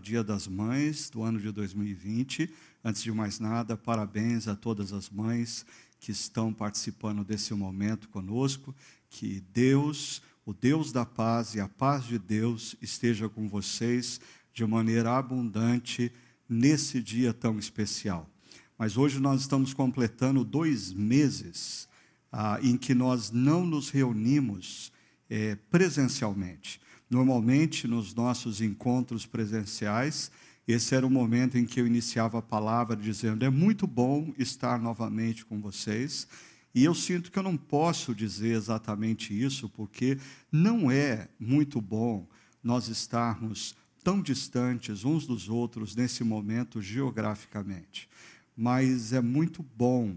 Dia das Mães do ano de 2020, antes de mais nada, parabéns a todas as mães que estão participando desse momento conosco. Que Deus, o Deus da paz e a paz de Deus esteja com vocês de maneira abundante nesse dia tão especial. Mas hoje nós estamos completando dois meses uh, em que nós não nos reunimos é, presencialmente. Normalmente, nos nossos encontros presenciais, esse era o momento em que eu iniciava a palavra dizendo: é muito bom estar novamente com vocês. E eu sinto que eu não posso dizer exatamente isso, porque não é muito bom nós estarmos tão distantes uns dos outros nesse momento geograficamente. Mas é muito bom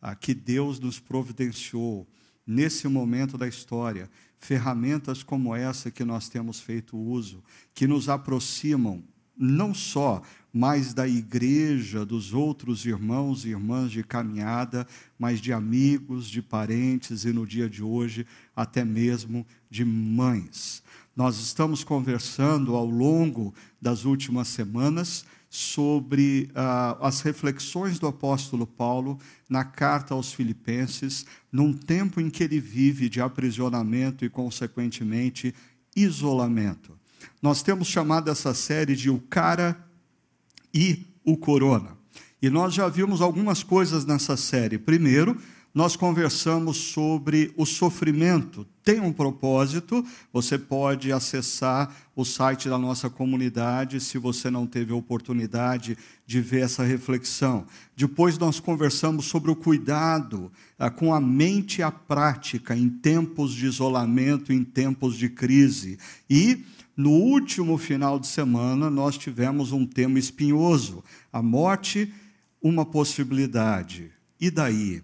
ah, que Deus nos providenciou nesse momento da história ferramentas como essa que nós temos feito uso, que nos aproximam não só mais da igreja, dos outros irmãos e irmãs de caminhada, mas de amigos, de parentes e no dia de hoje até mesmo de mães. Nós estamos conversando ao longo das últimas semanas sobre ah, as reflexões do apóstolo Paulo na carta aos Filipenses, num tempo em que ele vive de aprisionamento e, consequentemente, isolamento. Nós temos chamado essa série de O Cara e o Corona. E nós já vimos algumas coisas nessa série. Primeiro, nós conversamos sobre o sofrimento. Tem um propósito, você pode acessar o site da nossa comunidade se você não teve a oportunidade de ver essa reflexão. Depois nós conversamos sobre o cuidado ah, com a mente e a prática em tempos de isolamento, em tempos de crise. E no último final de semana nós tivemos um tema espinhoso: a morte, uma possibilidade. E daí?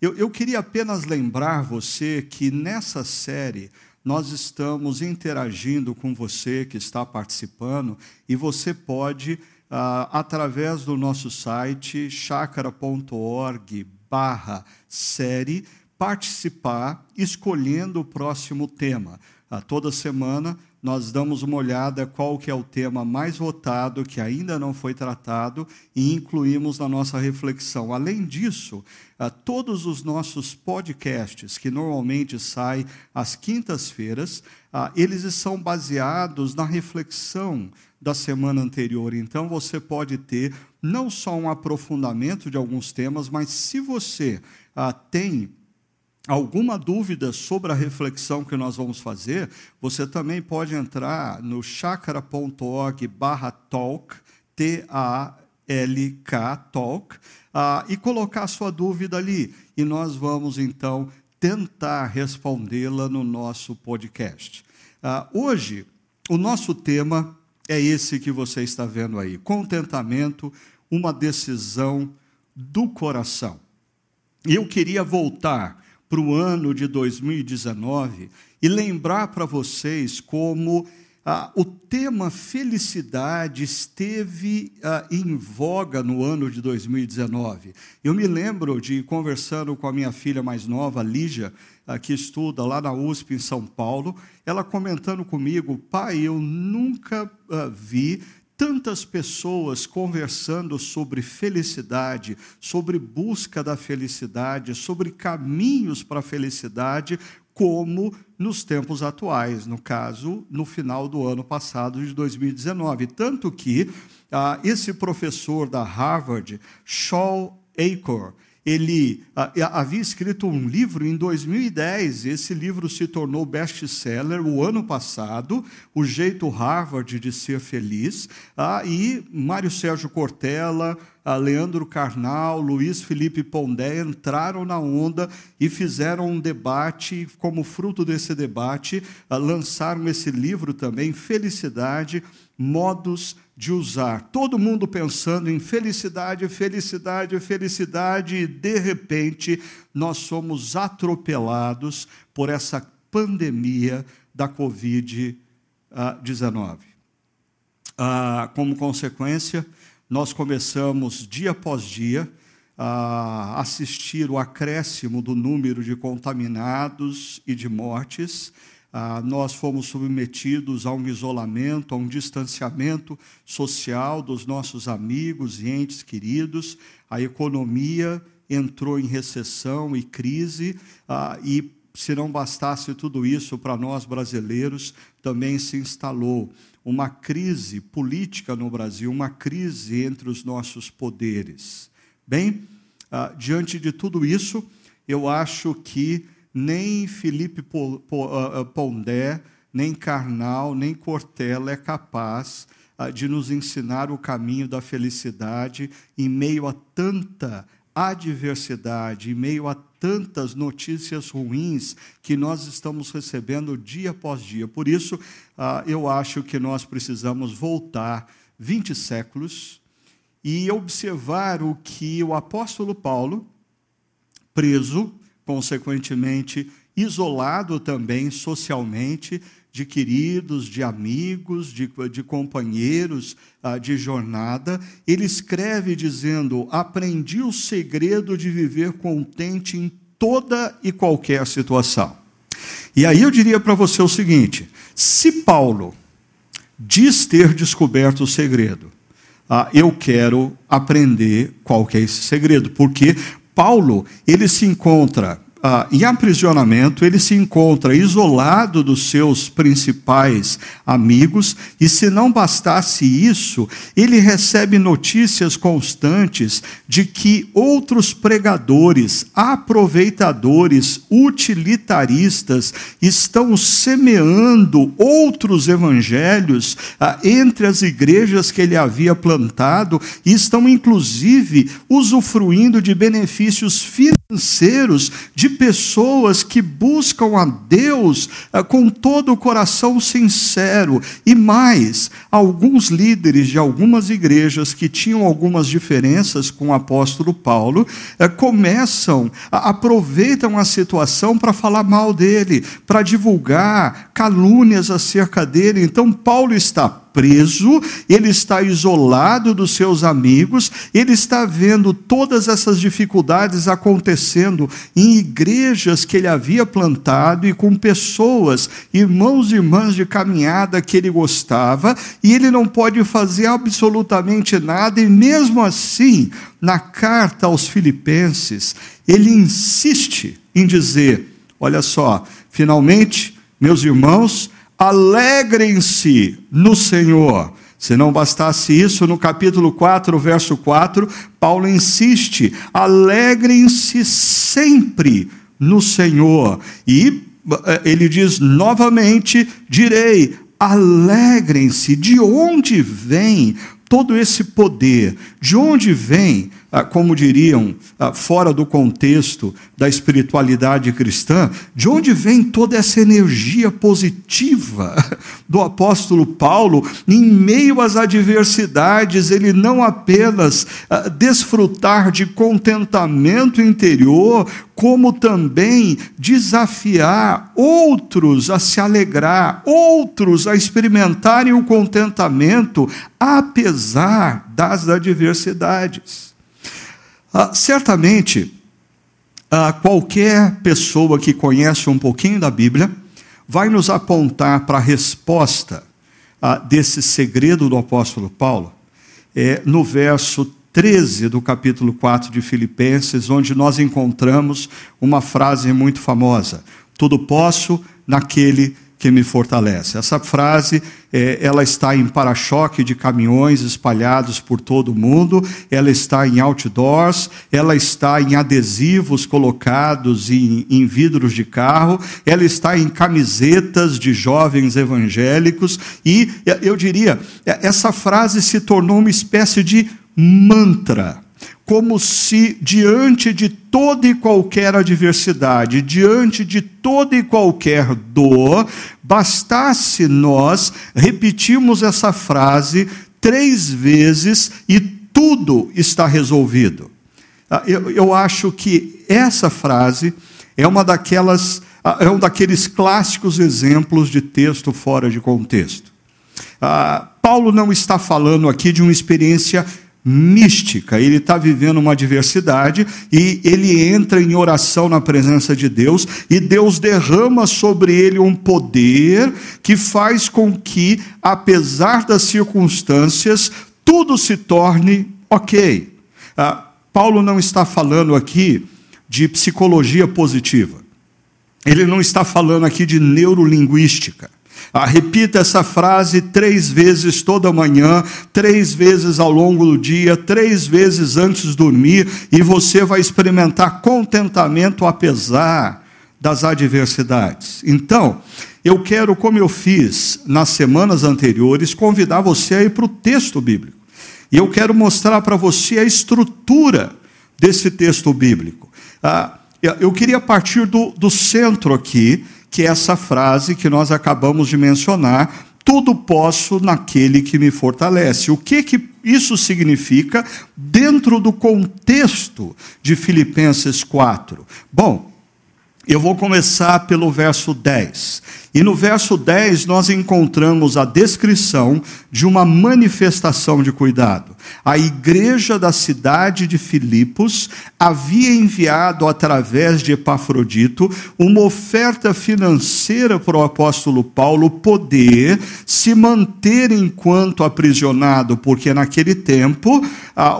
Eu, eu queria apenas lembrar você que nessa série nós estamos interagindo com você que está participando e você pode, ah, através do nosso site, chácara.org barra série, participar escolhendo o próximo tema. Ah, toda semana nós damos uma olhada qual que é o tema mais votado que ainda não foi tratado e incluímos na nossa reflexão. Além disso, ah, todos os nossos podcasts que normalmente saem às quintas-feiras, ah, eles são baseados na reflexão da semana anterior. Então você pode ter não só um aprofundamento de alguns temas, mas se você ah, tem alguma dúvida sobre a reflexão que nós vamos fazer, você também pode entrar no chakra.org barra talk, T-A-L-K, talk, uh, e colocar a sua dúvida ali. E nós vamos, então, tentar respondê-la no nosso podcast. Uh, hoje, o nosso tema é esse que você está vendo aí: contentamento, uma decisão do coração. E eu queria voltar para o ano de 2019 e lembrar para vocês como ah, o tema felicidade esteve ah, em voga no ano de 2019. Eu me lembro de conversando com a minha filha mais nova, Lígia, ah, que estuda lá na USP em São Paulo, ela comentando comigo, pai, eu nunca ah, vi tantas pessoas conversando sobre felicidade, sobre busca da felicidade, sobre caminhos para a felicidade, como nos tempos atuais, no caso, no final do ano passado, de 2019. Tanto que ah, esse professor da Harvard, Shaw Achor, ele ah, havia escrito um livro em 2010. Esse livro se tornou best-seller o ano passado, O Jeito Harvard de Ser Feliz. Ah, e Mário Sérgio Cortella, ah, Leandro Carnal, Luiz Felipe Pondé entraram na onda e fizeram um debate. Como fruto desse debate, ah, lançaram esse livro também, Felicidade, Modos de usar. Todo mundo pensando em felicidade, felicidade, felicidade, e de repente nós somos atropelados por essa pandemia da Covid-19. Ah, como consequência, nós começamos dia após dia a assistir o acréscimo do número de contaminados e de mortes ah, nós fomos submetidos a um isolamento, a um distanciamento social dos nossos amigos e entes queridos, a economia entrou em recessão e crise, ah, e se não bastasse tudo isso para nós brasileiros, também se instalou uma crise política no Brasil, uma crise entre os nossos poderes. Bem, ah, diante de tudo isso, eu acho que nem Felipe ah, ah, Pondé, nem Karnal, nem Cortella é capaz de nos ensinar o caminho da felicidade em meio a tanta adversidade, em meio a tantas notícias ruins que nós estamos recebendo dia após dia. Por isso, eu acho que nós precisamos voltar 20 séculos e observar o que o apóstolo Paulo, preso, consequentemente isolado também socialmente, de queridos, de amigos, de, de companheiros uh, de jornada. Ele escreve dizendo: Aprendi o segredo de viver contente em toda e qualquer situação. E aí eu diria para você o seguinte: se Paulo diz ter descoberto o segredo, uh, eu quero aprender qual que é esse segredo, porque Paulo ele se encontra ah, em aprisionamento, ele se encontra isolado dos seus principais amigos, e se não bastasse isso, ele recebe notícias constantes de que outros pregadores, aproveitadores, utilitaristas estão semeando outros evangelhos ah, entre as igrejas que ele havia plantado e estão, inclusive, usufruindo de benefícios financeiros de pessoas que buscam a Deus eh, com todo o coração sincero. E mais, alguns líderes de algumas igrejas que tinham algumas diferenças com o apóstolo Paulo eh, começam, aproveitam a situação para falar mal dele, para divulgar calúnias acerca dele. Então, Paulo está preso, ele está isolado dos seus amigos, ele está vendo todas essas dificuldades acontecendo em igrejas que ele havia plantado e com pessoas, irmãos e irmãs de caminhada que ele gostava, e ele não pode fazer absolutamente nada, e mesmo assim, na carta aos Filipenses, ele insiste em dizer: olha só, finalmente, meus irmãos, alegrem-se no Senhor. Se não bastasse isso, no capítulo 4, verso 4, Paulo insiste: alegrem-se sempre no Senhor. E eh, ele diz novamente: direi, alegrem-se. De onde vem todo esse poder? De onde vem como diriam, ah, fora do contexto da espiritualidade cristã, de onde vem toda essa energia positiva do apóstolo Paulo em meio às adversidades, ele não apenas ah, desfrutar de contentamento interior, como também desafiar outros a se alegrar, outros a experimentarem o contentamento, apesar das adversidades. Ah, certamente, ah, qualquer pessoa que conhece um pouquinho da Bíblia vai nos apontar para a resposta ah, desse segredo do apóstolo Paulo é, no verso 13 do capítulo 4 de Filipenses, onde nós encontramos uma frase muito famosa: Tudo posso naquele que que me fortalece. Essa frase, é, ela está em para-choque de caminhões espalhados por todo o mundo, ela está em outdoors, ela está em adesivos colocados em, em vidros de carro, ela está em camisetas de jovens evangélicos, e eu diria, essa frase se tornou uma espécie de mantra como se diante de toda e qualquer adversidade, diante de toda e qualquer dor, bastasse nós repetirmos essa frase três vezes e tudo está resolvido. Ah, eu, eu acho que essa frase é uma daquelas ah, é um daqueles clássicos exemplos de texto fora de contexto. Ah, Paulo não está falando aqui de uma experiência mística. Ele está vivendo uma adversidade e ele entra em oração na presença de Deus e Deus derrama sobre ele um poder que faz com que, apesar das circunstâncias, tudo se torne ok. Ah, Paulo não está falando aqui de psicologia positiva. Ele não está falando aqui de neurolinguística. Ah, repita essa frase três vezes toda manhã, três vezes ao longo do dia, três vezes antes de dormir, e você vai experimentar contentamento apesar das adversidades. Então, eu quero, como eu fiz nas semanas anteriores, convidar você a ir para o texto bíblico. E eu quero mostrar para você a estrutura desse texto bíblico. Ah, eu queria partir do, do centro aqui, que é essa frase que nós acabamos de mencionar: tudo posso naquele que me fortalece. O que, que isso significa dentro do contexto de Filipenses 4? Bom, eu vou começar pelo verso 10. E no verso 10 nós encontramos a descrição de uma manifestação de cuidado. A igreja da cidade de Filipos havia enviado através de Epafrodito uma oferta financeira para o apóstolo Paulo poder se manter enquanto aprisionado, porque naquele tempo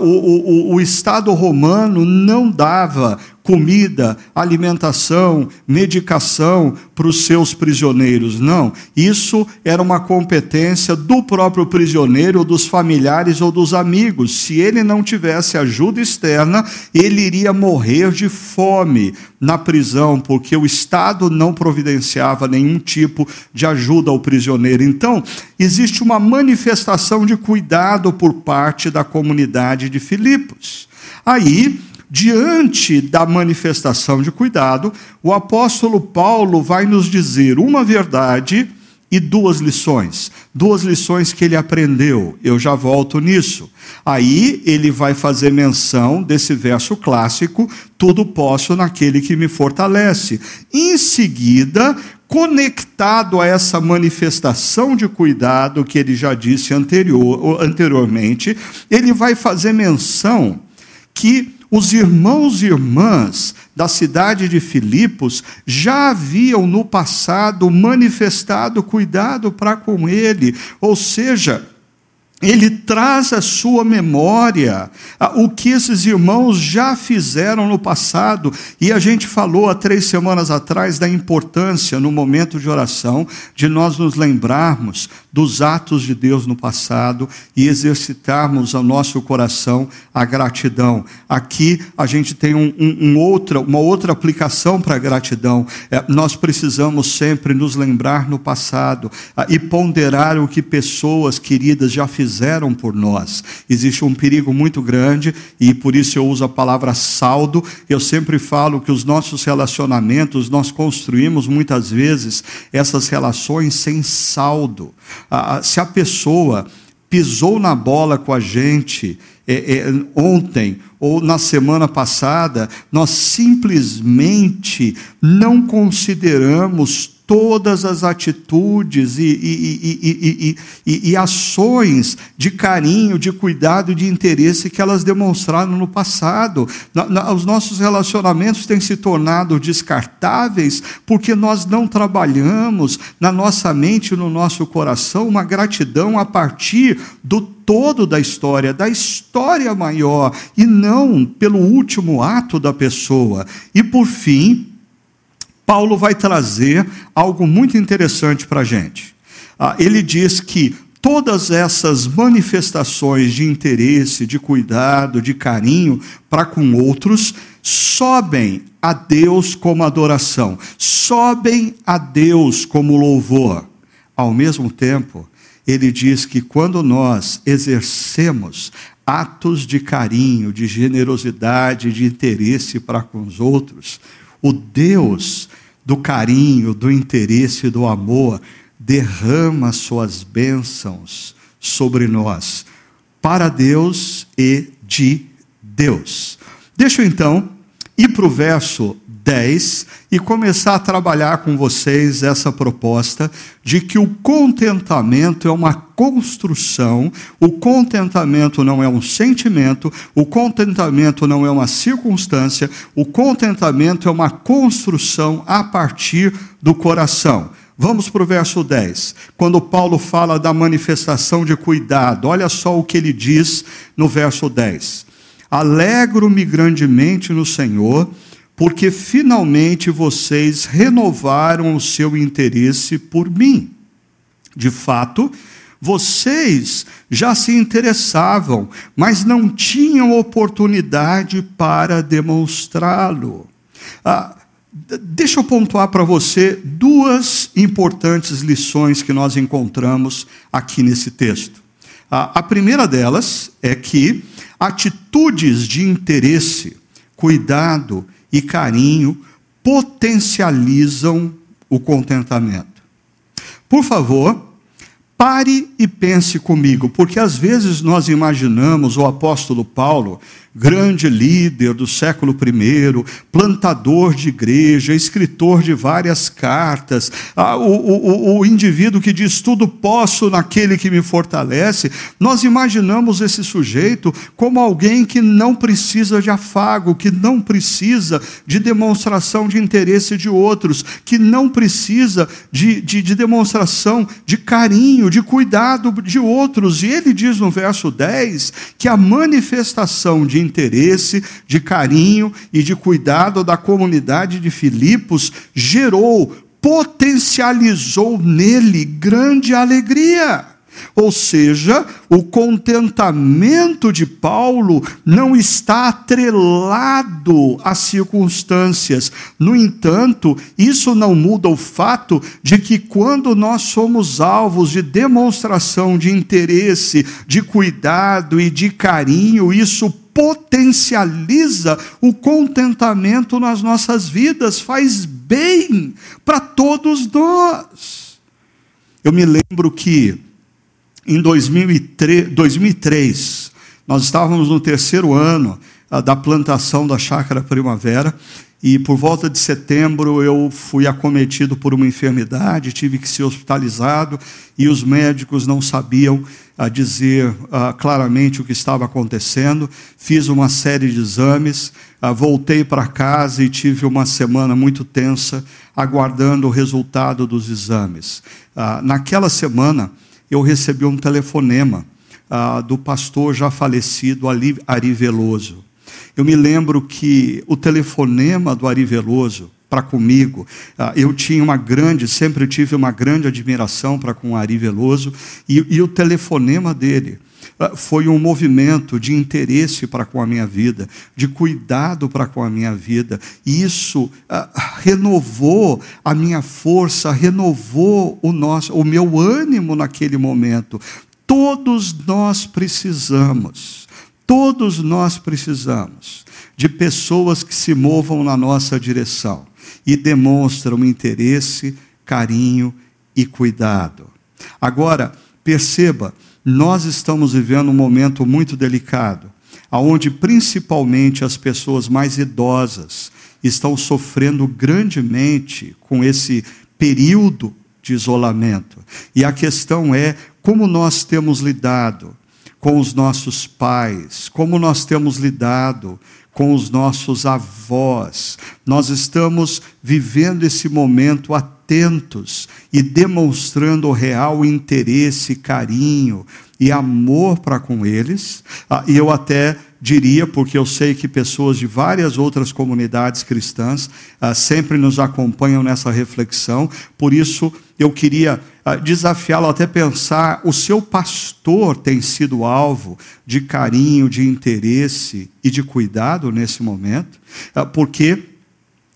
o, o, o Estado romano não dava comida, alimentação, medicação para os seus prisioneiros. Não, isso era uma competência do próprio prisioneiro, dos familiares ou dos amigos. Se ele não tivesse ajuda externa, ele iria morrer de fome na prisão, porque o Estado não providenciava nenhum tipo de ajuda ao prisioneiro. Então, existe uma manifestação de cuidado por parte da comunidade de Filipos. Aí, diante da manifestação de cuidado, o apóstolo Paulo vai nos dizer uma verdade e duas lições. Duas lições que ele aprendeu. Eu já volto nisso. Aí ele vai fazer menção desse verso clássico: tudo posso naquele que me fortalece. Em seguida, conectado a essa manifestação de cuidado que ele já disse anterior, anteriormente, ele vai fazer menção que os irmãos e irmãs da cidade de Filipos já haviam no passado manifestado cuidado para com ele, ou seja, ele traz à sua memória o que esses irmãos já fizeram no passado, e a gente falou há três semanas atrás da importância, no momento de oração, de nós nos lembrarmos dos atos de Deus no passado e exercitarmos ao nosso coração a gratidão. Aqui a gente tem um, um, um outra, uma outra aplicação para a gratidão. É, nós precisamos sempre nos lembrar no passado ah, e ponderar o que pessoas queridas já fizeram por nós. Existe um perigo muito grande e por isso eu uso a palavra saldo. Eu sempre falo que os nossos relacionamentos nós construímos muitas vezes essas relações sem saldo se a pessoa pisou na bola com a gente é, é, ontem ou na semana passada, nós simplesmente não consideramos todas as atitudes e, e, e, e, ações de carinho, de cuidado, de interesse que elas demonstraram no passado. Os nossos relacionamentos têm se tornado descartáveis porque nós não trabalhamos na nossa mente, no nosso coração, uma gratidão a partir do todo da história, da história maior, e não pelo último ato da pessoa. E por fim, Paulo vai trazer algo muito interessante para a gente. Ah, ele diz que todas essas manifestações de interesse, de cuidado, de carinho para com outros, sobem a Deus como adoração, sobem a Deus como louvor. Ao mesmo tempo, ele diz que quando nós exercemos atos de carinho, de generosidade, de interesse para com os outros, o Deus do carinho, do interesse, do amor, derrama suas bênçãos sobre nós, para Deus e de Deus. Deixa eu então ir para o verso 10 e começar a trabalhar com vocês essa proposta de que o contentamento é uma construção, o contentamento não é um sentimento, o contentamento não é uma circunstância, o contentamento é uma construção a partir do coração. Vamos para o verso 10, quando Paulo fala da manifestação de cuidado, olha só o que ele diz no verso 10: Alegro-me grandemente no Senhor, porque finalmente vocês renovaram o seu interesse por mim. De fato, vocês já se interessavam, mas não tinham oportunidade para demonstrá-lo. Ah, Deixa eu pontuar para você duas importantes lições que nós encontramos aqui nesse texto. A primeira delas é que atitudes de interesse, cuidado e carinho potencializam o contentamento. Por favor, pare e pense comigo, porque às vezes nós imaginamos o apóstolo Paulo grande líder do século I, plantador de igreja, escritor de várias cartas, ah, o, o, o indivíduo que diz tudo posso naquele que me fortalece, nós imaginamos esse sujeito como alguém que não precisa de afago, que não precisa de demonstração de interesse de outros, que não precisa de, de, de demonstração de carinho, de cuidado de outros. E ele diz no verso 10 que a manifestação de interesse, de carinho e de cuidado da comunidade de Filipos gerou, potencializou nele grande alegria. Ou seja, o contentamento de Paulo não está atrelado às circunstâncias. No entanto, isso não muda o fato de que quando nós somos alvos de demonstração de interesse, de cuidado e de carinho, isso potencializa o contentamento nas nossas vidas, faz bem para todos nós. Eu me lembro que em 2003, 2003 nós estávamos no terceiro ano ah, da plantação da chácara Primavera e por volta de setembro eu fui acometido por uma enfermidade, tive que ser hospitalizado e os médicos não sabiam a dizer uh, claramente o que estava acontecendo. Fiz uma série de exames, uh, voltei para casa e tive uma semana muito tensa, aguardando o resultado dos exames. Naquela semana, eu recebi um telefonema do pastor já falecido Ari Veloso. Eu me lembro que o telefonema do Ari Veloso para comigo. Ah, eu tinha uma grande, sempre tive uma grande admiração para com o Ari Veloso, e, e o telefonema dele ah, foi um movimento de interesse para com a minha vida, de cuidado para com a minha vida. E isso ah, renovou a minha força, renovou o nosso, o meu ânimo naquele momento. Todos nós precisamos, todos nós precisamos de pessoas que se movam na nossa direção e demonstram interesse, carinho e cuidado. Agora, perceba, nós estamos vivendo um momento muito delicado, aonde principalmente as pessoas mais idosas estão sofrendo grandemente com esse período de isolamento. E a questão é como nós temos lidado com os nossos pais, como nós temos lidado com os nossos avós. Nós estamos vivendo esse momento atentos e demonstrando real interesse, carinho e amor para com eles. Ah, e eu até diria, porque eu sei que pessoas de várias outras comunidades cristãs ah, sempre nos acompanham nessa reflexão, por isso eu queria ah, desafiá-lo até pensar: o seu pastor tem sido alvo de carinho, de interesse e de cuidado nesse momento? Ah, porque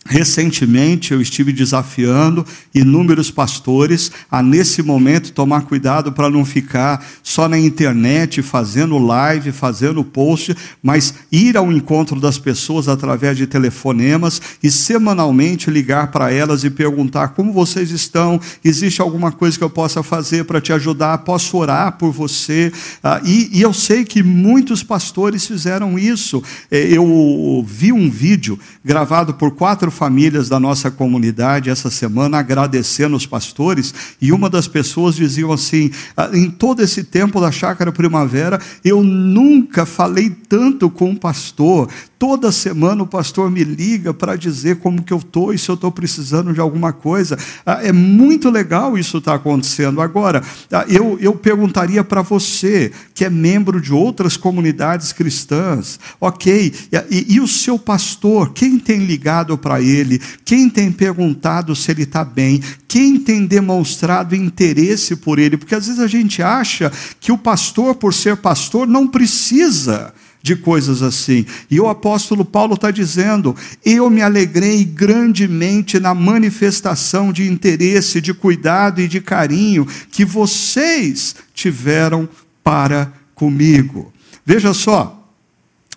Recentemente eu estive desafiando inúmeros pastores a, nesse momento, tomar cuidado para não ficar só na internet fazendo live, fazendo post, mas ir ao encontro das pessoas através de telefonemas e semanalmente ligar para elas e perguntar como vocês estão, existe alguma coisa que eu possa fazer para te ajudar, posso orar por você. Ah, e, e eu sei que muitos pastores fizeram isso. É, eu vi um vídeo gravado por quatro famílias da nossa comunidade essa semana agradecendo os pastores, e uma das pessoas dizia assim: ah, em todo esse tempo da chácara primavera, eu nunca falei tanto com um pastor. Toda semana o pastor me liga para dizer como que eu estou e se eu estou precisando de alguma coisa. Ah, é muito legal isso estar tá acontecendo. Agora, ah, eu, eu perguntaria para você, que é membro de outras comunidades cristãs, ok, e, e o seu pastor, quem tem ligado para ele? Quem tem perguntado se ele está bem? Quem tem demonstrado interesse por ele? Porque às vezes a gente acha que o pastor, por ser pastor, não precisa de coisas assim. E o apóstolo Paulo está dizendo: Eu me alegrei grandemente na manifestação de interesse, de cuidado e de carinho que vocês tiveram para comigo. Veja só,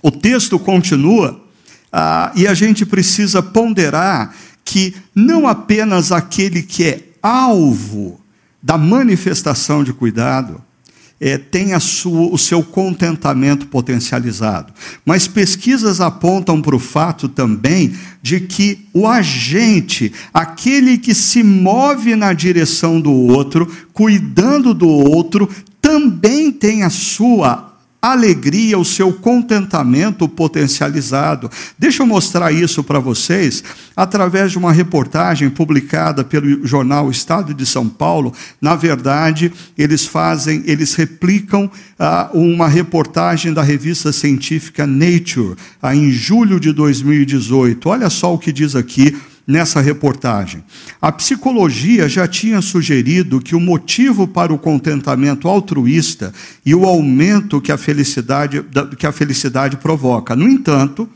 o texto continua ah, e a gente precisa ponderar que não apenas aquele que é alvo da manifestação de cuidado, é, tem sua, o seu contentamento potencializado. Mas pesquisas apontam para o fato também de que o agente, aquele que se move na direção do outro, cuidando do outro, também tem a sua alegria, o seu contentamento potencializado. Deixa eu mostrar isso para vocês através de uma reportagem publicada pelo jornal Estado de São Paulo. Na verdade, eles fazem, eles replicam ah, uma reportagem da revista científica Nature, ah, em julho de 2018. Olha só o que diz aqui nessa reportagem. A psicologia já tinha sugerido que o motivo para o contentamento altruísta e o aumento que a felicidade, que a felicidade provoca. No entanto,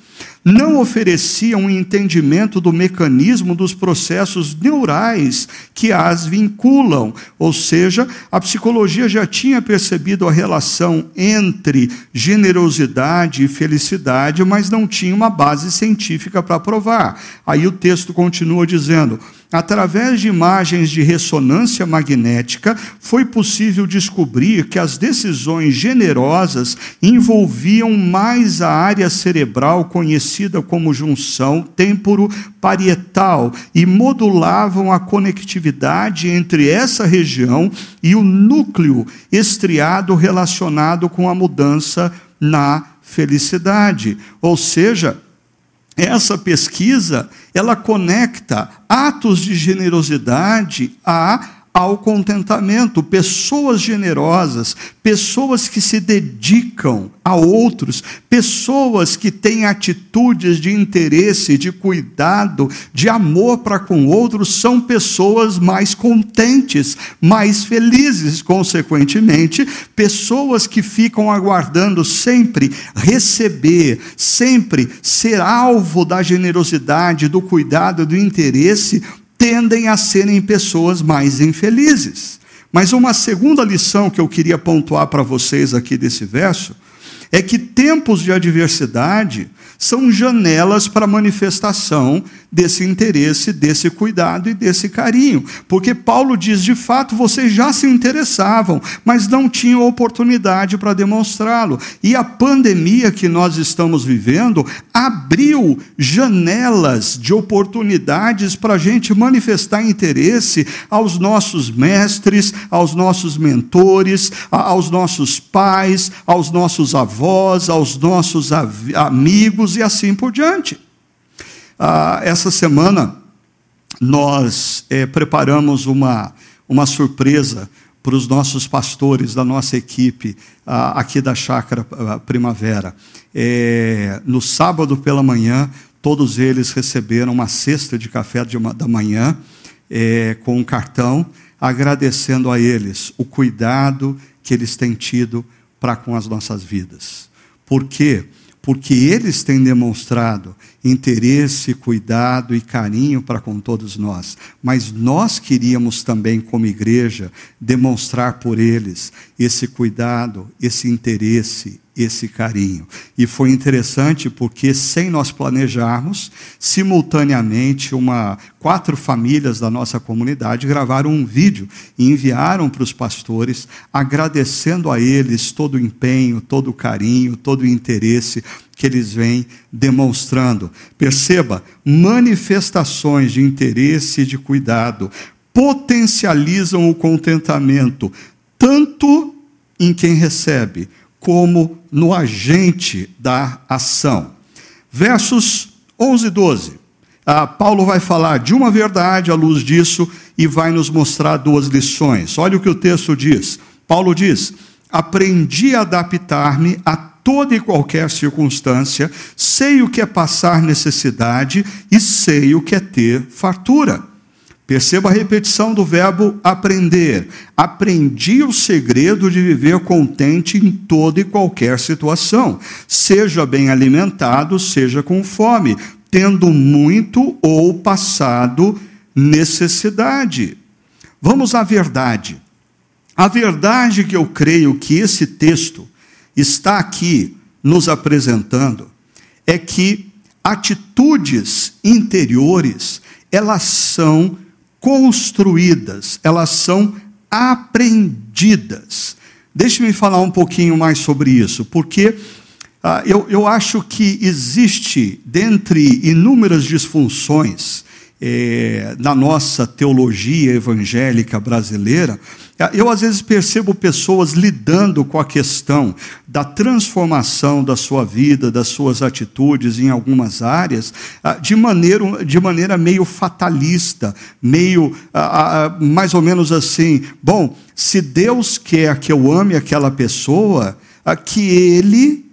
não oferecia um entendimento do mecanismo dos processos neurais que as vinculam. Ou seja, a psicologia já tinha percebido a relação entre generosidade e felicidade, mas não tinha uma base científica para provar. Aí o texto continua dizendo através de imagens de ressonância magnética, foi possível descobrir que as decisões generosas envolviam mais a área cerebral conhecida como junção temporo-parietal e modulavam a conectividade entre essa região e o núcleo estriado relacionado com a mudança na felicidade. Ou seja, essa pesquisa, ela conecta atos de generosidade a ao contentamento, pessoas generosas, pessoas que se dedicam a outros, pessoas que têm atitudes de interesse, de cuidado, de amor para com outros, são pessoas mais contentes, mais felizes, consequentemente, pessoas que ficam aguardando sempre receber, sempre ser alvo da generosidade, do cuidado, do interesse, tendem a serem pessoas mais infelizes. Mas uma segunda lição que eu queria pontuar para vocês aqui desse verso é que tempos de adversidade são janelas para manifestação desse interesse, desse cuidado e desse carinho. Porque Paulo diz: de fato, vocês já se interessavam, mas não tinham oportunidade para demonstrá-lo. E a pandemia que nós estamos vivendo abriu janelas de oportunidades para a gente manifestar interesse aos nossos mestres, aos nossos mentores, aos nossos pais, aos nossos avós, aos nossos amigos e assim por diante. Ah, essa semana, nós é, preparamos uma, uma surpresa para os nossos pastores da nossa equipe ah, aqui da Chácara ah, Primavera. É, no sábado pela manhã, todos eles receberam uma cesta de café de uma, da manhã é, com um cartão, agradecendo a eles o cuidado que eles têm tido para com as nossas vidas. Por quê? Porque porque eles têm demonstrado interesse, cuidado e carinho para com todos nós. Mas nós queríamos também, como igreja, demonstrar por eles esse cuidado, esse interesse, esse carinho. E foi interessante porque, sem nós planejarmos, simultaneamente, uma, quatro famílias da nossa comunidade gravaram um vídeo e enviaram para os pastores, agradecendo a eles todo o empenho, todo o carinho, todo o interesse que eles vêm demonstrando. Perceba, manifestações de interesse e de cuidado potencializam o contentamento, tanto em quem recebe, como no agente da ação. Versos 11 e 12. Ah, Paulo vai falar de uma verdade à luz disso e vai nos mostrar duas lições. Olha o que o texto diz. Paulo diz: Aprendi a adaptar-me a toda e qualquer circunstância, sei o que é passar necessidade e sei o que é ter fartura. Perceba a repetição do verbo aprender. Aprendi o segredo de viver contente em toda e qualquer situação, seja bem alimentado, seja com fome, tendo muito ou passado necessidade. Vamos à verdade. A verdade que eu creio que esse texto está aqui nos apresentando é que atitudes interiores, elas são construídas, elas são aprendidas. Deixe-me falar um pouquinho mais sobre isso, porque ah, eu, eu acho que existe, dentre inúmeras disfunções eh, na nossa teologia evangélica brasileira, eu às vezes percebo pessoas lidando com a questão da transformação da sua vida, das suas atitudes em algumas áreas, ah, de maneira, de maneira meio fatalista, meio ah, ah, mais ou menos assim: bom, se Deus quer que eu ame aquela pessoa, que Ele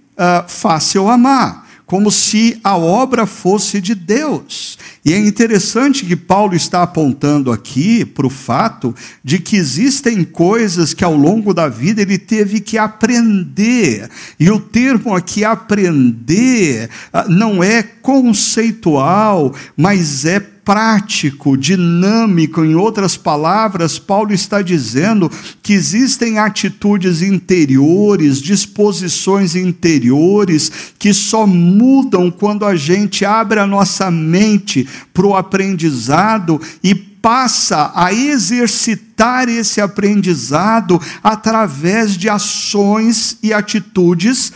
faça eu amar como se a obra fosse de Deus. E é interessante que Paulo está apontando aqui para o fato de que existem coisas que ao longo da vida ele teve que aprender. E o termo aqui aprender ah, não é conceitual, mas é prático, dinâmico. Em outras palavras, Paulo está dizendo que existem atitudes interiores, disposições interiores, que só mudam quando a gente abre a nossa mente para o aprendizado e passa a exercitar esse aprendizado através de ações e atitudes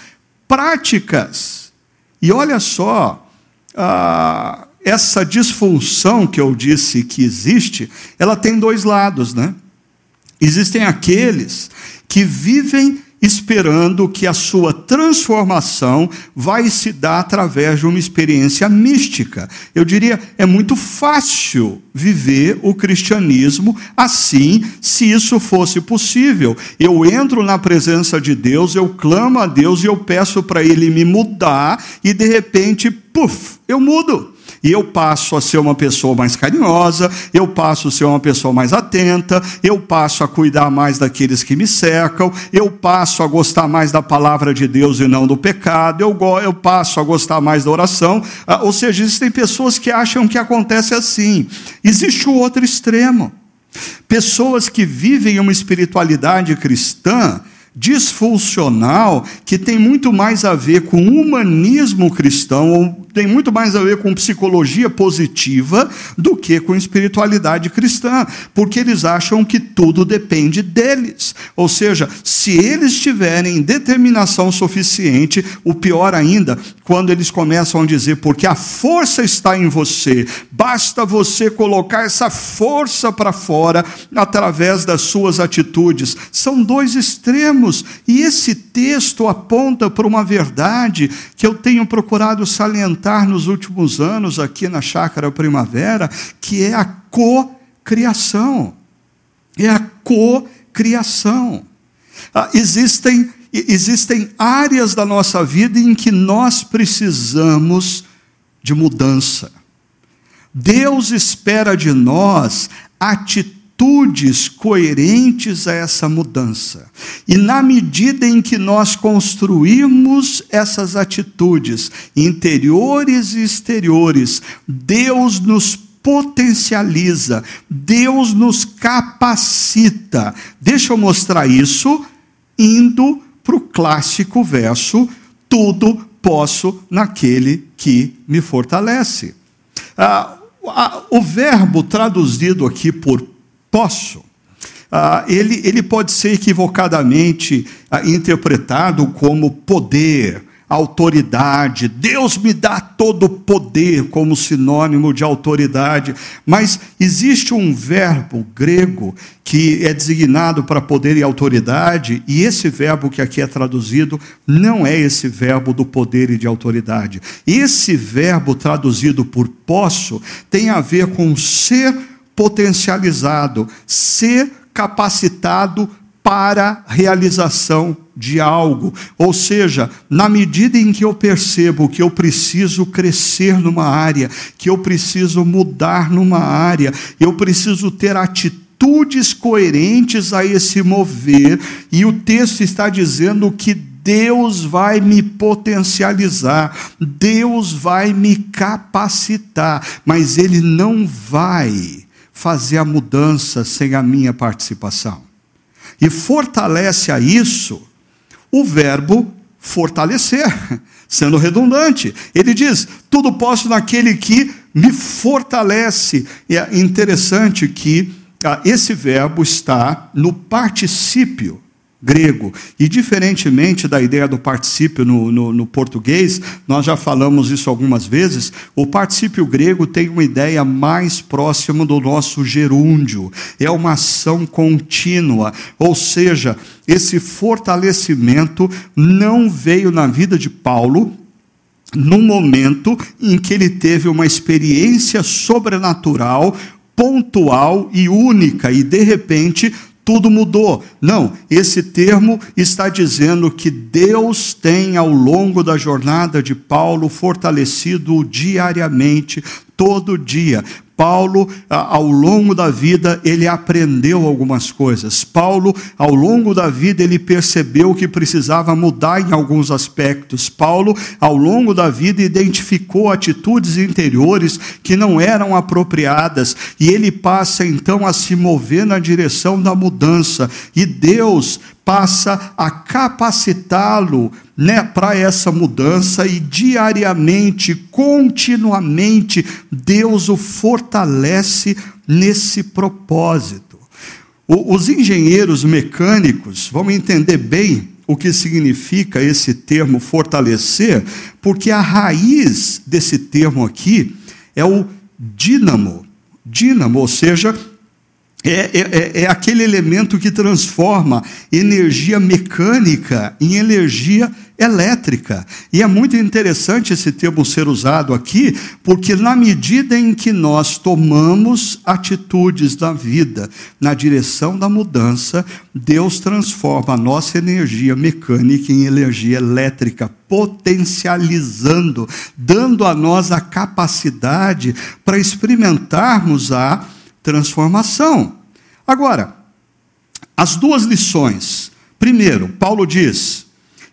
práticas. E olha só, ah, essa disfunção que eu disse que existe, ela tem dois lados, né? Existem aqueles que vivem esperando que a sua transformação vai se dar através de uma experiência mística. Eu diria, é muito fácil viver o cristianismo assim, se isso fosse possível. Eu entro na presença de Deus, eu clamo a Deus e eu peço para ele me mudar e de repente, puf, eu mudo eu passo a ser uma pessoa mais carinhosa, eu passo a ser uma pessoa mais atenta, eu passo a cuidar mais daqueles que me cercam, eu passo a gostar mais da palavra de Deus e não do pecado, eu, eu passo a gostar mais da oração. Ah, ou seja, existem pessoas que acham que acontece assim. Existe o outro extremo. Pessoas que vivem uma espiritualidade cristã disfuncional que tem muito mais a ver com humanismo cristão, ou tem muito mais a ver com psicologia positiva do que com espiritualidade cristã, porque eles acham que tudo depende deles. Ou seja, se eles tiverem determinação suficiente, o pior ainda, quando eles começam a dizer, porque a força está em você, basta você colocar essa força para fora através das suas atitudes. São dois extremos, e esse texto aponta para uma verdade que eu tenho procurado salientar nos últimos anos aqui na Chácara Primavera, que é a cocriação. É a cocriação. Ah, existem existem áreas da nossa vida em que nós precisamos de mudança. Deus espera de nós atitudes coerentes a essa mudança. E na medida em que nós construirmos essas atitudes, interiores e exteriores, Deus nos potencializa, Deus nos capacita. Deixa eu mostrar isso indo para o clássico verso: tudo posso naquele que me fortalece. Ah, o verbo traduzido aqui por posso, ah, ele, ele pode ser equivocadamente ah, interpretado como poder, autoridade. Deus me dá todo o poder como sinônimo de autoridade. Mas existe um verbo grego que é designado para poder e autoridade, e esse verbo que aqui é traduzido não é esse verbo do poder e de autoridade. Esse verbo traduzido por posso tem a ver com ser potencializado, ser capacitado para realização de algo. Ou seja, na medida em que eu percebo que eu preciso crescer numa área, que eu preciso mudar numa área, eu preciso ter atitudes coerentes a esse mover, e o texto está dizendo que Deus vai me potencializar, Deus vai me capacitar, mas Ele não vai fazer a mudança sem a minha participação. E fortalece a isso o verbo fortalecer, sendo redundante. Ele diz: tudo posso naquele que me fortalece. E é interessante que ah, esse verbo está no particípio grego. E diferentemente da ideia do particípio no, no, no, português, nós já falamos isso algumas vezes, o particípio grego tem uma ideia mais próxima do nosso gerúndio. É uma ação contínua, ou seja, esse fortalecimento não veio na vida de Paulo no momento em que ele teve uma experiência sobrenatural pontual e única, e de repente tudo mudou. Não, esse termo está dizendo que Deus tem, ao longo da jornada de Paulo, fortalecido diariamente, todo dia, Paulo, ao longo da vida, ele aprendeu algumas coisas. Paulo, ao longo da vida, ele percebeu que precisava mudar em alguns aspectos. Paulo, ao longo da vida, identificou atitudes interiores que não eram apropriadas. E ele passa então a se mover na direção da mudança. E Deus passa a capacitá-lo né, para essa mudança e diariamente, continuamente, Deus o fortalece nesse propósito. O, os engenheiros mecânicos vão entender bem o que significa esse termo fortalecer, porque a raiz desse termo aqui é o dínamo. Dínamo, ou seja, é, é, é, é, aquele elemento que transforma energia mecânica em energia elétrica. E é muito interessante esse termo ser usado aqui, porque na medida em que nós tomamos atitudes na vida na direção da mudança, Deus transforma a nossa energia mecânica em energia elétrica, potencializando, dando a nós a capacidade para experimentarmos a transformação. Agora, as duas lições. Primeiro, Paulo diz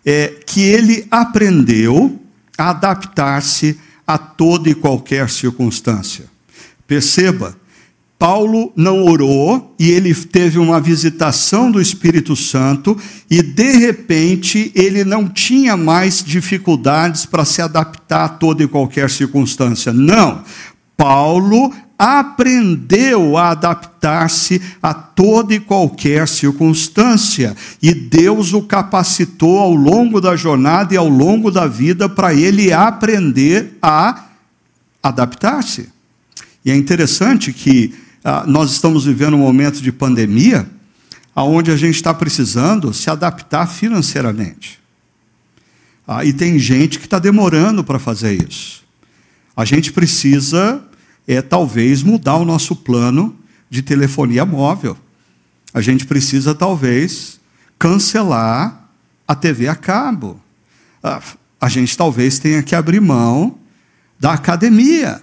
é, que ele aprendeu a adaptar-se a toda e qualquer circunstância. Perceba, Paulo não orou e ele teve uma visitação do Espírito Santo e de repente ele não tinha mais dificuldades para se adaptar a toda e qualquer circunstância. Não. Paulo aprendeu a adaptar-se a toda e qualquer circunstância, e Deus o capacitou ao longo da jornada e ao longo da vida para ele aprender a adaptar-se. E é interessante que ah, nós estamos vivendo um momento de pandemia, onde a gente está precisando se adaptar financeiramente. Ah, e tem gente que está demorando para fazer isso. A gente precisa é talvez mudar o nosso plano de telefonia móvel. A gente precisa talvez cancelar a TV a cabo. A gente talvez tenha que abrir mão da academia.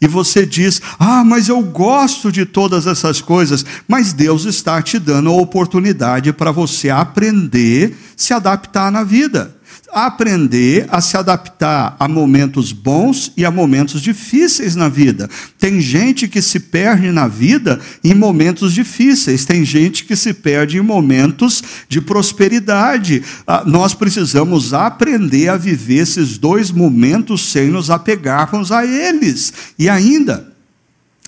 E você diz: Ah, mas eu gosto de todas essas coisas. Mas Deus está te dando a oportunidade para você aprender, se adaptar na vida. Aprender a se adaptar a momentos bons e a momentos difíceis na vida. Tem gente que se perde na vida em momentos difíceis, tem gente que se perde em momentos de prosperidade. Ah, nós precisamos aprender a viver esses dois momentos sem nos apegarmos a eles. E ainda,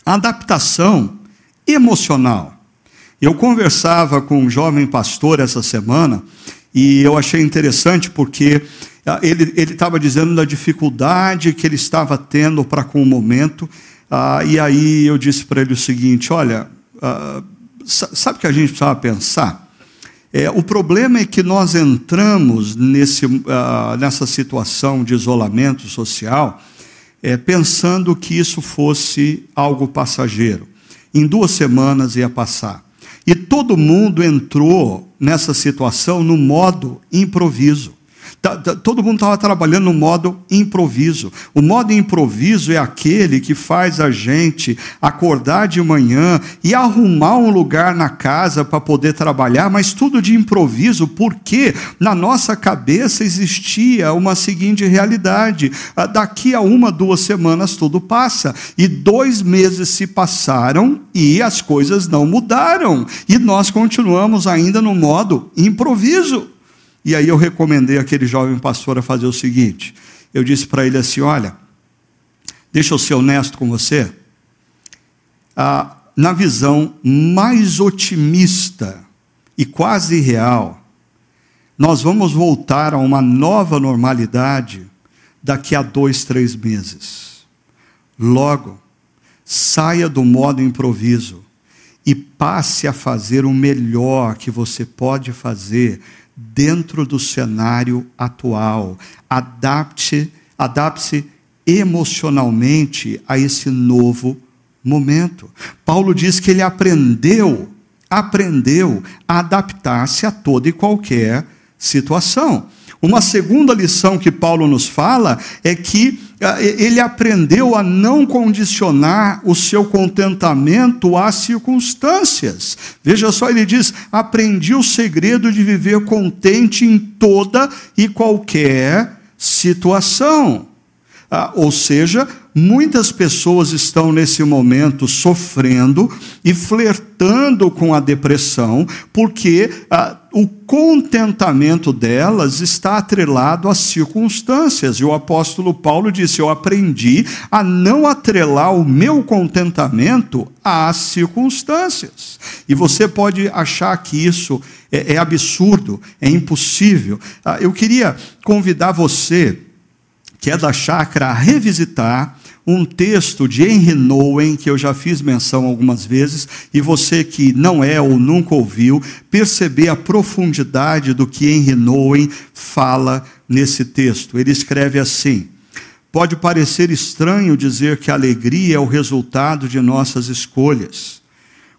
adaptação emocional. Eu conversava com um jovem pastor essa semana e eu achei interessante porque ah, ele estava dizendo da dificuldade que ele estava tendo para com o momento. Ah, e aí eu disse para ele o seguinte: olha, ah, sabe o que a gente precisava pensar? É, o problema é que nós entramos nesse, ah, nessa situação de isolamento social é, pensando que isso fosse algo passageiro. Em duas semanas ia passar. E todo mundo entrou nessa situação no modo improviso. Tá, tá, todo mundo estava trabalhando no modo improviso. O modo improviso é aquele que faz a gente acordar de manhã e arrumar um lugar na casa para poder trabalhar, mas tudo de improviso, porque na nossa cabeça existia uma seguinte realidade: ah, daqui a uma, duas semanas tudo passa. E dois meses se passaram e as coisas não mudaram. E nós continuamos ainda no modo improviso. E aí eu recomendei aquele jovem pastor a fazer o seguinte: eu disse para ele assim: olha, deixa eu ser honesto com você. Ah, na visão mais otimista e quase real, nós vamos voltar a uma nova normalidade daqui a dois, três meses. Logo, saia do modo improviso e passe a fazer o melhor que você pode fazer dentro do cenário atual. Adapte, adapte emocionalmente a esse novo momento. Paulo diz que ele aprendeu, aprendeu a adaptar-se a toda e qualquer situação. Uma segunda lição que Paulo nos fala é que ele aprendeu a não condicionar o seu contentamento às circunstâncias. Veja só, ele diz: aprendi o segredo de viver contente em toda e qualquer situação. Ah, ou seja, muitas pessoas estão nesse momento sofrendo e flertando com a depressão, porque ah, o contentamento delas está atrelado às circunstâncias. E o apóstolo Paulo disse: Eu aprendi a não atrelar o meu contentamento às circunstâncias. E você pode achar que isso é, é absurdo, é impossível. Ah, eu queria convidar você que é da chácara, a revisitar um texto de Henry Nowen, que eu já fiz menção algumas vezes, e você que não é ou nunca ouviu, perceber a profundidade do que Henry Nowen fala nesse texto. Ele escreve assim: Pode parecer estranho dizer que a alegria é o resultado de nossas escolhas.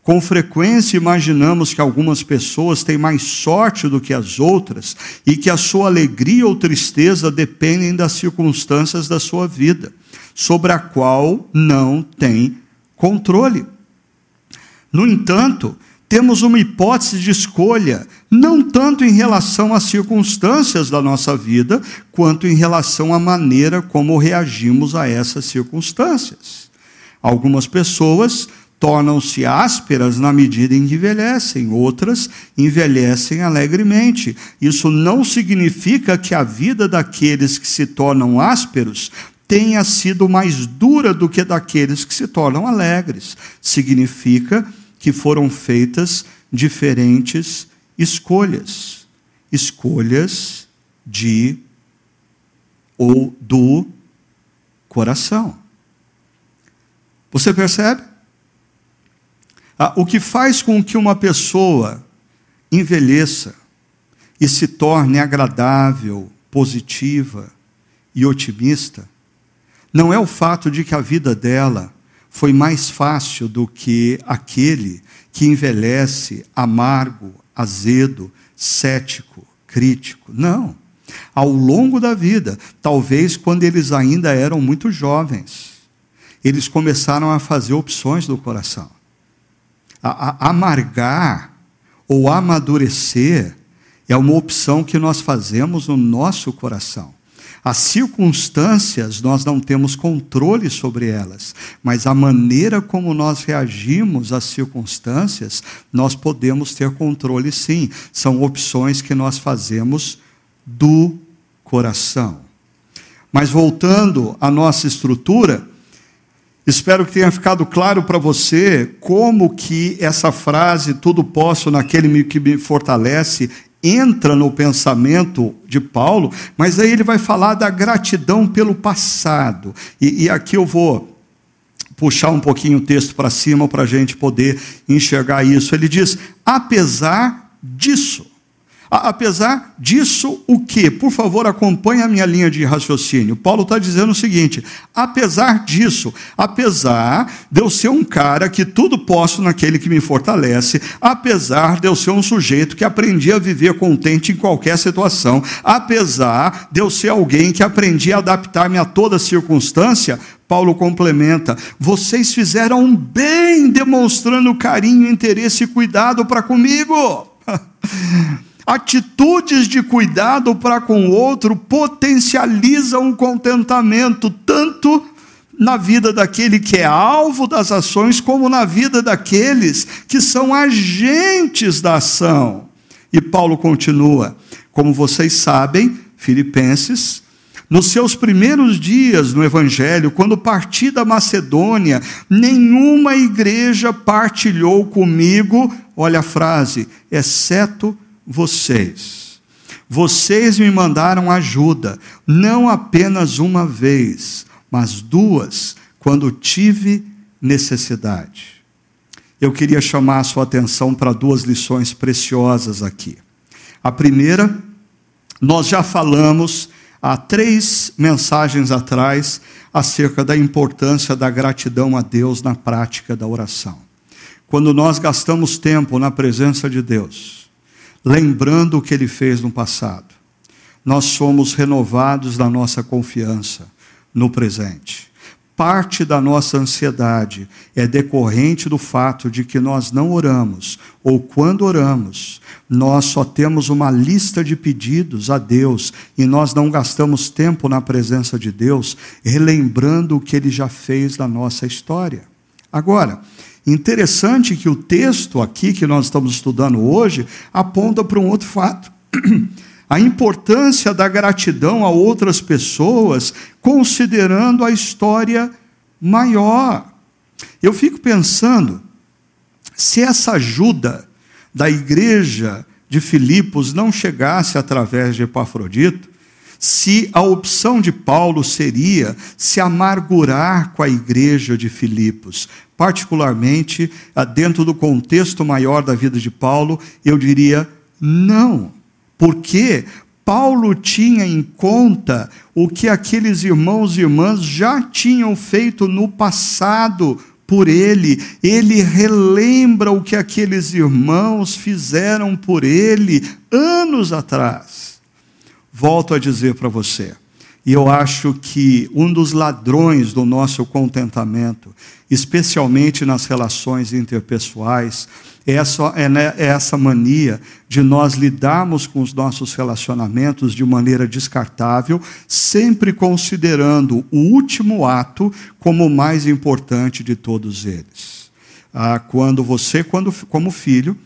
Com frequência imaginamos que algumas pessoas têm mais sorte do que as outras e que a sua alegria ou tristeza dependem das circunstâncias da sua vida, sobre a qual não tem controle. No entanto, temos uma hipótese de escolha, não tanto em relação às circunstâncias da nossa vida, quanto em relação à maneira como reagimos a essas circunstâncias. Algumas pessoas tornam-se ásperas na medida em que envelhecem, outras envelhecem alegremente. Isso não significa que a vida daqueles que se tornam ásperos tenha sido mais dura do que daqueles que se tornam alegres. Significa que foram feitas diferentes escolhas. Escolhas de ou do coração. Você percebe? Ah, o que faz com que uma pessoa envelheça e se torne agradável, positiva e otimista, não é o fato de que a vida dela foi mais fácil do que aquele que envelhece amargo, azedo, cético, crítico. Não. Ao longo da vida, talvez quando eles ainda eram muito jovens, eles começaram a fazer opções do coração a, a amargar ou amadurecer É uma opção que nós fazemos no nosso coração. As circunstâncias, nós não temos controle sobre elas, mas a maneira como nós reagimos às circunstâncias, nós podemos ter controle sim. São opções que nós fazemos do coração. Mas voltando à nossa estrutura, Espero que tenha ficado claro para você como que essa frase tudo posso naquele que me fortalece entra no pensamento de Paulo, mas aí ele vai falar da gratidão pelo passado. E, e aqui eu vou puxar um pouquinho o texto para cima para a gente poder enxergar isso. Ele diz: apesar disso. Apesar disso, o que? Por favor, acompanhe a minha linha de raciocínio. Paulo está dizendo o seguinte: apesar disso, apesar de eu ser um cara que tudo posso naquele que me fortalece, apesar de eu ser um sujeito que aprendi a viver contente em qualquer situação, apesar de eu ser alguém que aprendi a adaptar-me a toda circunstância, Paulo complementa: vocês fizeram bem demonstrando carinho, interesse e cuidado para comigo. Atitudes de cuidado para com o outro potencializam o contentamento, tanto na vida daquele que é alvo das ações, como na vida daqueles que são agentes da ação. E Paulo continua: como vocês sabem, Filipenses, nos seus primeiros dias no Evangelho, quando parti da Macedônia, nenhuma igreja partilhou comigo, olha a frase, exceto vocês. Vocês me mandaram ajuda, não apenas uma vez, mas duas, quando tive necessidade. Eu queria chamar a sua atenção para duas lições preciosas aqui. A primeira, nós já falamos há três mensagens atrás acerca da importância da gratidão a Deus na prática da oração. Quando nós gastamos tempo na presença de Deus, lembrando o que ele fez no passado. Nós somos renovados na nossa confiança no presente. Parte da nossa ansiedade é decorrente do fato de que nós não oramos, ou quando oramos, nós só temos uma lista de pedidos a Deus e nós não gastamos tempo na presença de Deus, relembrando o que ele já fez na nossa história. Agora, Interessante que o texto aqui que nós estamos estudando hoje aponta para um outro fato. A importância da gratidão a outras pessoas, considerando a história maior. Eu fico pensando, se essa ajuda da igreja de Filipos não chegasse através de Epafrodito, se a opção de Paulo seria se amargurar com a igreja de Filipos, particularmente ah, dentro do contexto maior da vida de Paulo, eu diria não, porque Paulo tinha em conta o que aqueles irmãos e irmãs já tinham feito no passado por ele, ele relembra o que aqueles irmãos fizeram por ele anos atrás. Volto a dizer para você, e eu acho que um dos ladrões do nosso contentamento, especialmente nas relações interpessoais, é essa, é, né, é essa mania de nós lidarmos com os nossos relacionamentos de maneira descartável, sempre considerando o último ato como o mais importante de todos eles. Ah, quando você, quando, como filho,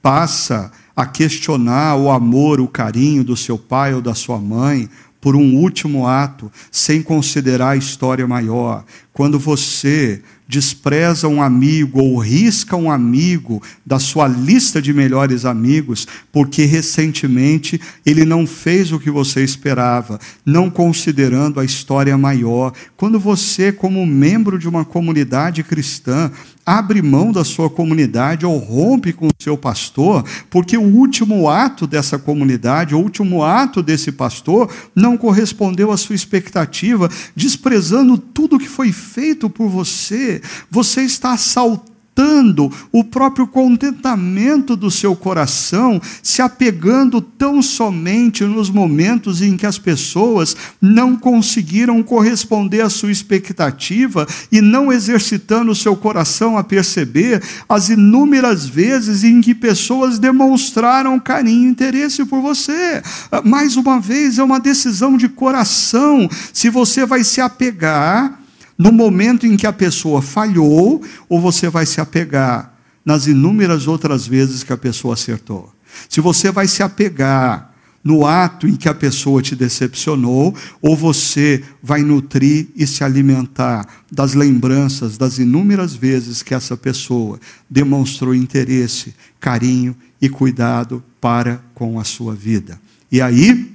passa a questionar o amor, o carinho do seu pai ou da sua mãe, por um último ato, sem considerar a história maior. Quando você despreza um amigo ou risca um amigo da sua lista de melhores amigos, porque recentemente ele não fez o que você esperava, não considerando a história maior. Quando você, como membro de uma comunidade cristã, abre mão da sua comunidade ou rompe com o seu pastor, porque o último ato dessa comunidade, o último ato desse pastor, não correspondeu à sua expectativa, desprezando tudo que foi feito por você, você está assaltando matando o próprio contentamento do seu coração, se apegando tão somente nos momentos em que as pessoas não conseguiram corresponder à sua expectativa e não exercitando o seu coração a perceber as inúmeras vezes em que pessoas demonstraram carinho e interesse por você. Mais uma vez, é uma decisão de coração se você vai se apegar no momento em que a pessoa falhou, ou você vai se apegar nas inúmeras outras vezes que a pessoa acertou. Se você vai se apegar no ato em que a pessoa te decepcionou, ou você vai nutrir e se alimentar das lembranças das inúmeras vezes que essa pessoa demonstrou interesse, carinho e cuidado para com a sua vida. E aí,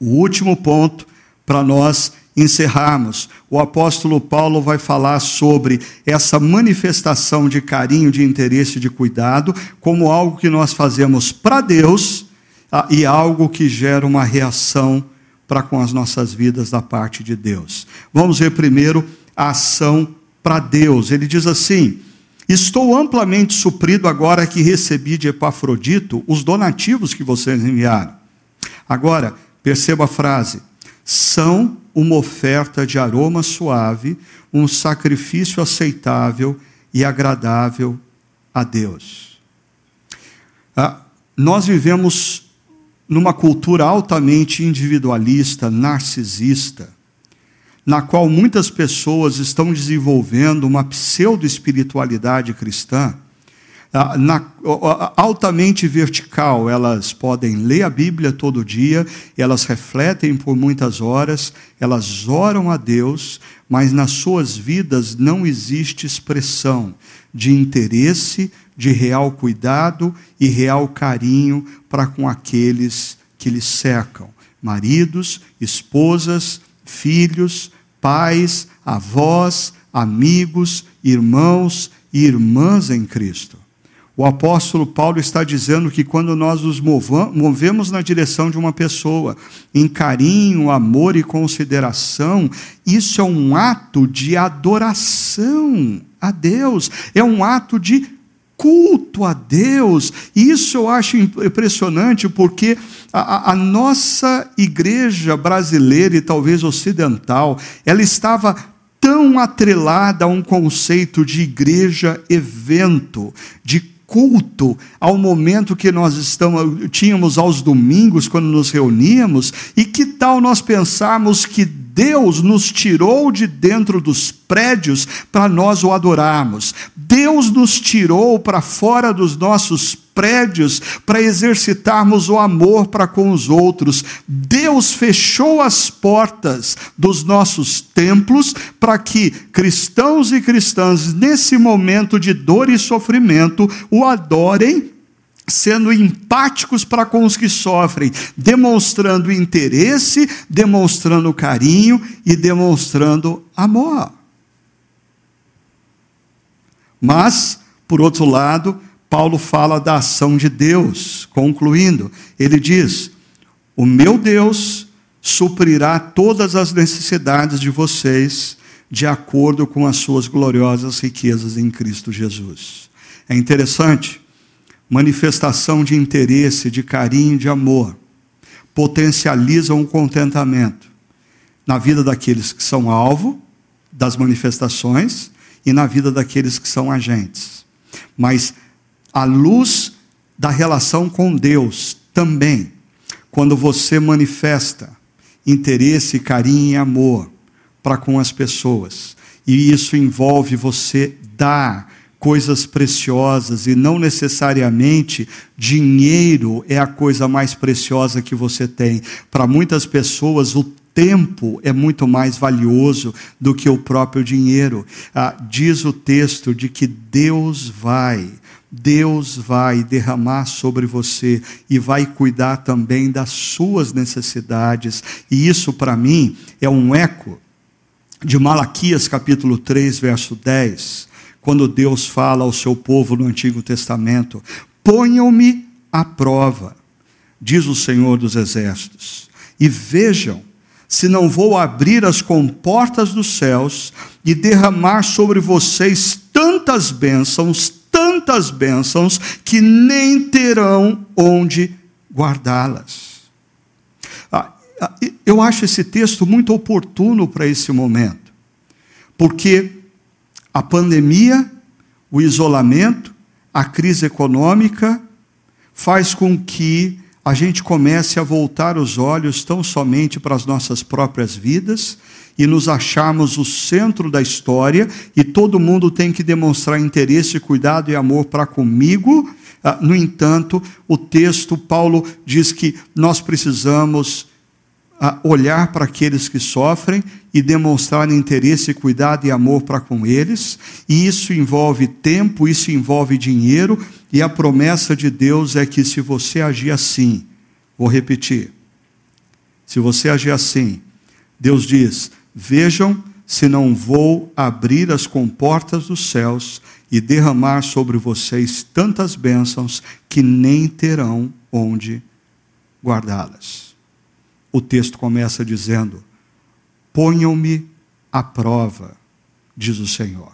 o último ponto para nós encerrarmos, o apóstolo Paulo vai falar sobre essa manifestação de carinho, de interesse, de cuidado, como algo que nós fazemos para Deus ah, e algo que gera uma reação para com as nossas vidas da parte de Deus. Vamos ver primeiro a ação para Deus. Ele diz assim: Estou amplamente suprido agora que recebi de Epafrodito os donativos que vocês enviaram. Agora, perceba a frase: são uma oferta de aroma suave, um sacrifício aceitável e agradável a Deus. Ah, nós vivemos numa cultura altamente individualista, narcisista, na qual muitas pessoas estão desenvolvendo uma pseudo-espiritualidade cristã na, altamente vertical. Elas podem ler a Bíblia todo dia, elas refletem por muitas horas, elas oram a Deus, mas nas suas vidas não existe expressão de interesse, de real cuidado e real carinho para com aqueles que lhes cercam. Maridos, esposas, filhos, pais, avós, amigos, irmãos e irmãs em Cristo. O apóstolo Paulo está dizendo que quando nós nos movemos na direção de uma pessoa, em carinho, amor e consideração, isso é um ato de adoração a Deus, é um ato de culto a Deus. E isso eu acho impressionante porque a, a, nossa igreja brasileira e talvez ocidental, ela estava tão atrelada a um conceito de igreja evento, de culto ao momento que nós estamos, tínhamos aos domingos, quando nos reuníamos, e que tal nós pensarmos que Deus nos tirou de dentro dos prédios para nós o adorarmos. Deus nos tirou para fora dos nossos prédios para exercitarmos o amor para com os outros. Deus fechou as portas dos nossos templos para que cristãos e cristãs, nesse momento de dor e sofrimento, o adorem sendo empáticos para com os que sofrem, demonstrando interesse, demonstrando carinho e demonstrando amor. Mas, por outro lado, Paulo fala da ação de Deus, concluindo, ele diz: O meu Deus suprirá todas as necessidades de vocês de acordo com as suas gloriosas riquezas em Cristo Jesus. É interessante manifestação de interesse, de carinho, de amor, potencializam o contentamento na vida daqueles que são alvo das manifestações e na vida daqueles que são agentes. Mas a luz da relação com Deus também, quando você manifesta interesse, carinho e amor para com as pessoas, e isso envolve você dar coisas preciosas e não necessariamente dinheiro é a coisa mais preciosa que você tem. Para muitas pessoas, o tempo é muito mais valioso do que o próprio dinheiro. Ah, diz o texto de que Deus vai. Deus vai derramar sobre você e vai cuidar também das suas necessidades. E isso, para mim, é um eco de Malaquias capítulo 3, verso 10 quando Deus fala ao seu povo no Antigo Testamento: ponham-me à prova, diz o Senhor dos Exércitos, e vejam se não vou abrir as comportas dos céus e derramar sobre vocês tantas bênçãos, tantas bênçãos, que nem terão onde guardá-las. Ah, ah, eu acho esse texto muito oportuno para esse momento, porque a pandemia, o isolamento, a crise econômica faz com que a gente comece a voltar os olhos tão somente para as nossas próprias vidas e nos acharmos o centro da história e todo mundo tem que demonstrar interesse, cuidado e amor para comigo. Ah, no entanto, o texto, Paulo diz que nós precisamos ah, olhar para aqueles que sofrem e demonstrar interesse, cuidado e amor para com eles, e isso envolve tempo, isso envolve dinheiro, e a promessa de Deus é que se você agir assim, vou repetir, se você agir assim, Deus diz: Vejam se não vou abrir as comportas dos céus e derramar sobre vocês tantas bênçãos que nem terão onde guardá-las. O texto começa dizendo: Ponham-me à prova, diz o Senhor.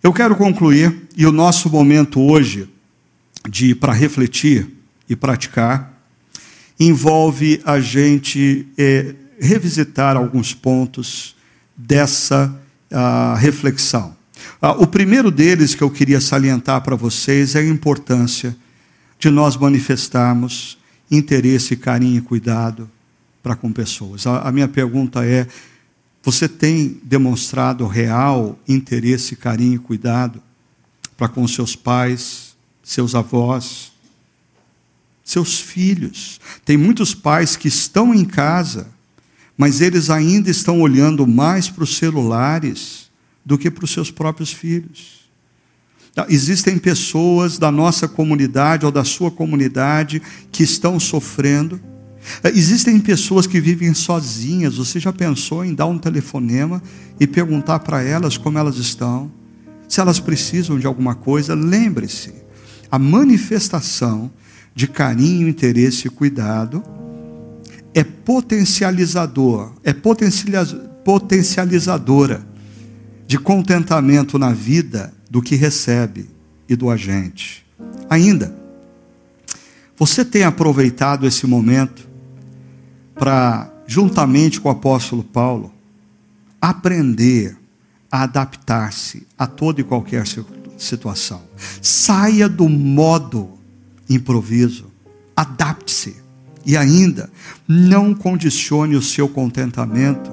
Eu quero concluir, e o nosso momento hoje de para refletir e praticar envolve a gente é, revisitar alguns pontos dessa uh, reflexão. Uh, o primeiro deles que eu queria salientar para vocês é a importância de nós manifestarmos interesse, carinho e cuidado para com pessoas. A, a minha pergunta é: você tem demonstrado real interesse, carinho e cuidado para com seus pais, seus avós, seus filhos? Tem muitos pais que estão em casa, mas eles ainda estão olhando mais para os celulares do que para os seus próprios filhos. Existem pessoas da nossa comunidade ou da sua comunidade que estão sofrendo é, existem pessoas que vivem sozinhas. Você já pensou em dar um telefonema e perguntar para elas como elas estão? Se elas precisam de alguma coisa, lembre-se: a manifestação de carinho, interesse e cuidado é potencializador, é potencializadora de contentamento na vida do que recebe e do agente. Ainda, você tem aproveitado esse momento para, juntamente com o apóstolo Paulo, aprender a adaptar-se a toda e qualquer situação. Saia do modo improviso, adapte-se. E ainda, não condicione o seu contentamento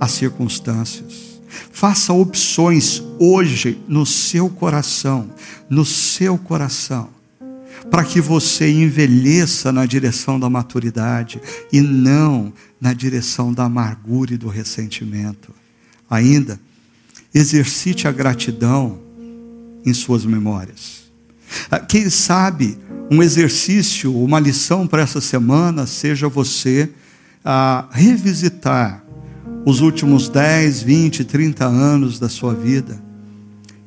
às circunstâncias. Faça opções hoje no seu coração, no seu coração, para que você envelheça na direção da maturidade e não na direção da amargura e do ressentimento. Ainda, exercite a gratidão em suas memórias. Ah, quem sabe um exercício, uma lição para essa semana seja você a revisitar os últimos 10, 20, 30 anos da sua vida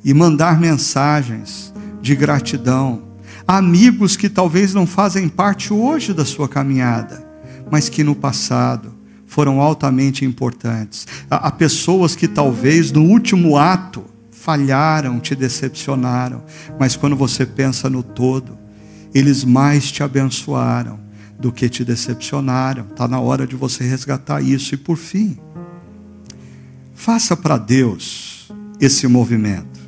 e mandar mensagens de gratidão amigos que talvez não fazem parte hoje da sua caminhada, mas que no passado foram altamente importantes. Há pessoas que talvez no último ato falharam, te decepcionaram, mas quando você pensa no todo, eles mais te abençoaram do que te decepcionaram. Está na hora de você resgatar isso. E por fim, faça para Deus esse movimento.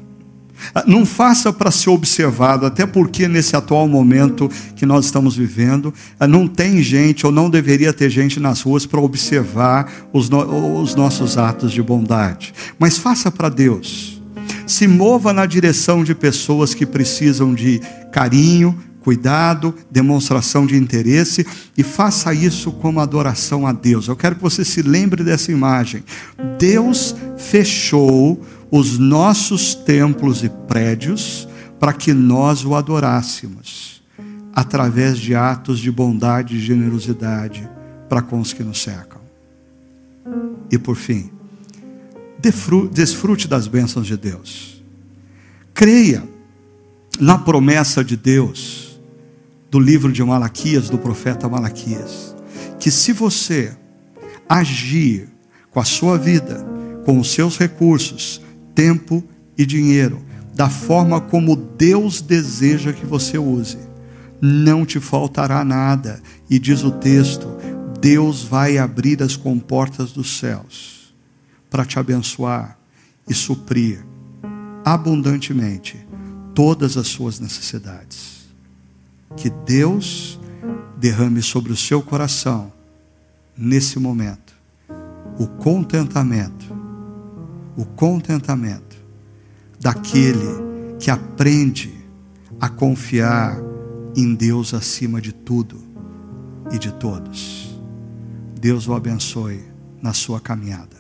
Não faça para ser observado, até porque nesse atual momento que nós estamos vivendo, não tem gente ou não deveria ter gente nas ruas para observar os, no, os nossos atos de bondade. Mas faça para Deus. Se mova na direção de pessoas que precisam de carinho, cuidado, demonstração de interesse e faça isso como adoração a Deus. Eu quero que você se lembre dessa imagem. Deus fechou os nossos templos e prédios para que nós o adorássemos, através de atos de bondade e generosidade para com os que nos cercam. E por fim, desfrute das bênçãos de Deus. Creia na promessa de Deus, do livro de Malaquias, do profeta Malaquias, que se você agir com a sua vida, com os seus recursos, tempo e dinheiro, da forma como Deus deseja que você use, não te faltará nada. E diz o texto: Deus vai abrir as comportas dos céus para te abençoar e suprir abundantemente todas as suas necessidades. Que Deus derrame sobre o seu coração, nesse momento, o contentamento, o contentamento daquele que aprende a confiar em Deus acima de tudo e de todos. Deus o abençoe na sua caminhada.